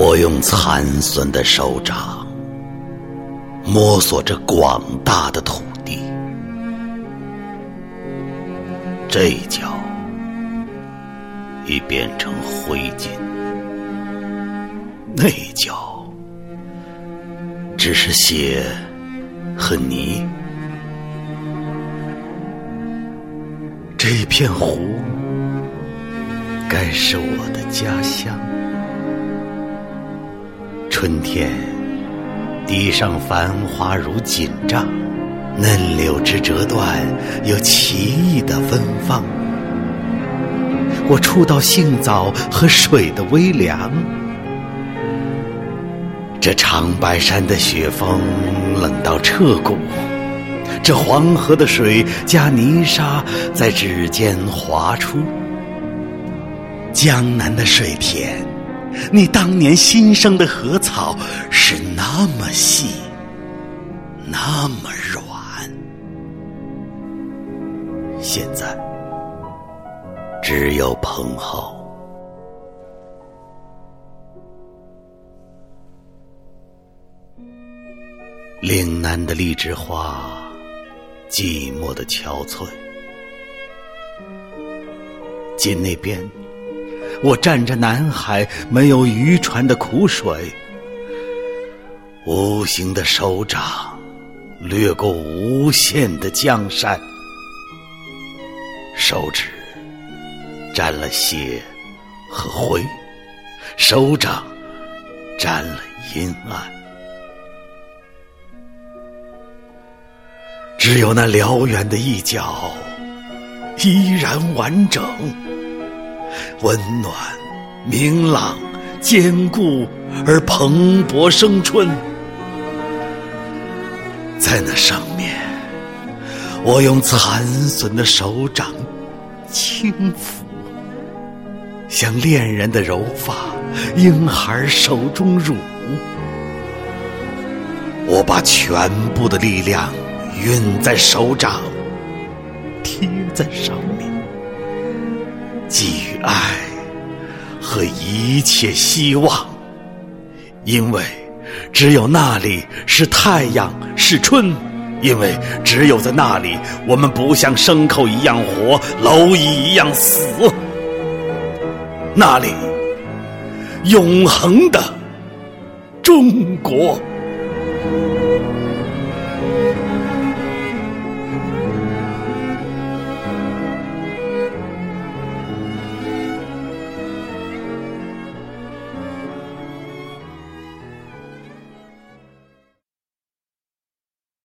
我用残损的手掌摸索着广大的土地，这一角已变成灰烬，那一角只是血和泥。这片湖该是我的家乡。春天，地上繁花如锦帐，嫩柳枝折断，有奇异的芬芳。我触到杏枣和水的微凉，这长白山的雪峰冷到彻骨，这黄河的水加泥沙在指尖滑出，江南的水田。你当年新生的禾草是那么细，那么软，现在只有蓬蒿。岭南的荔枝花，寂寞的憔悴。近那边。我站着南海没有渔船的苦水，无形的手掌掠过无限的江山，手指沾了血和灰，手掌沾了阴暗，只有那辽远的一角依然完整。温暖、明朗、坚固而蓬勃生春，在那上面，我用残损的手掌轻抚，像恋人的柔发，婴孩手中乳。我把全部的力量运在手掌，贴在上面。给予爱和一切希望，因为只有那里是太阳，是春；因为只有在那里，我们不像牲口一样活，蝼蚁一样死。那里，永恒的中国。